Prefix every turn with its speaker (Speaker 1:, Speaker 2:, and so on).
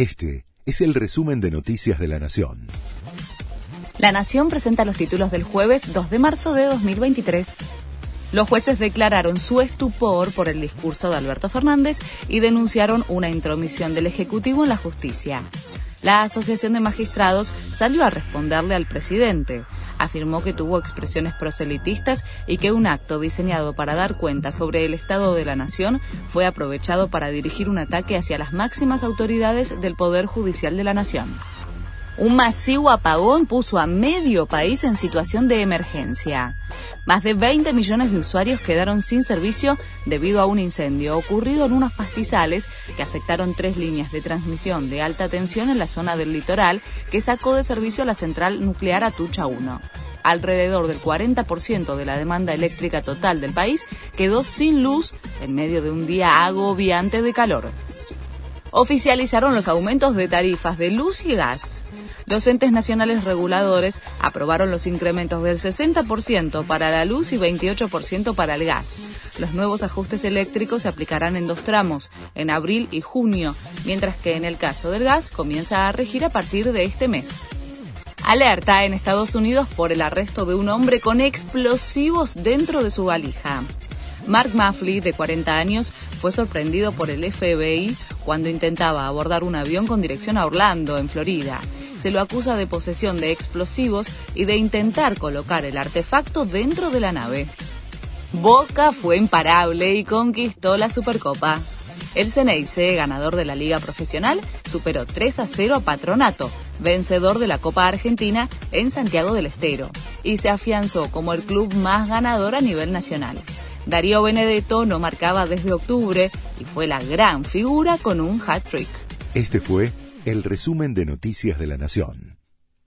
Speaker 1: Este es el resumen de Noticias de la Nación.
Speaker 2: La Nación presenta los títulos del jueves 2 de marzo de 2023. Los jueces declararon su estupor por el discurso de Alberto Fernández y denunciaron una intromisión del Ejecutivo en la justicia. La Asociación de Magistrados salió a responderle al presidente. Afirmó que tuvo expresiones proselitistas y que un acto diseñado para dar cuenta sobre el estado de la nación fue aprovechado para dirigir un ataque hacia las máximas autoridades del Poder Judicial de la Nación. Un masivo apagón puso a medio país en situación de emergencia. Más de 20 millones de usuarios quedaron sin servicio debido a un incendio ocurrido en unos pastizales que afectaron tres líneas de transmisión de alta tensión en la zona del litoral que sacó de servicio la central nuclear Atucha 1 alrededor del 40% de la demanda eléctrica total del país quedó sin luz en medio de un día agobiante de calor. Oficializaron los aumentos de tarifas de luz y gas los entes nacionales reguladores aprobaron los incrementos del 60% para la luz y 28% para el gas. Los nuevos ajustes eléctricos se aplicarán en dos tramos, en abril y junio, mientras que en el caso del gas comienza a regir a partir de este mes. Alerta en Estados Unidos por el arresto de un hombre con explosivos dentro de su valija. Mark Maffley, de 40 años, fue sorprendido por el FBI cuando intentaba abordar un avión con dirección a Orlando, en Florida se lo acusa de posesión de explosivos y de intentar colocar el artefacto dentro de la nave. Boca fue imparable y conquistó la Supercopa. El Ceneice, ganador de la Liga Profesional, superó 3 a 0 a Patronato, vencedor de la Copa Argentina en Santiago del Estero, y se afianzó como el club más ganador a nivel nacional. Darío Benedetto no marcaba desde octubre y fue la gran figura con un hat-trick.
Speaker 1: Este fue el resumen de Noticias de la Nación.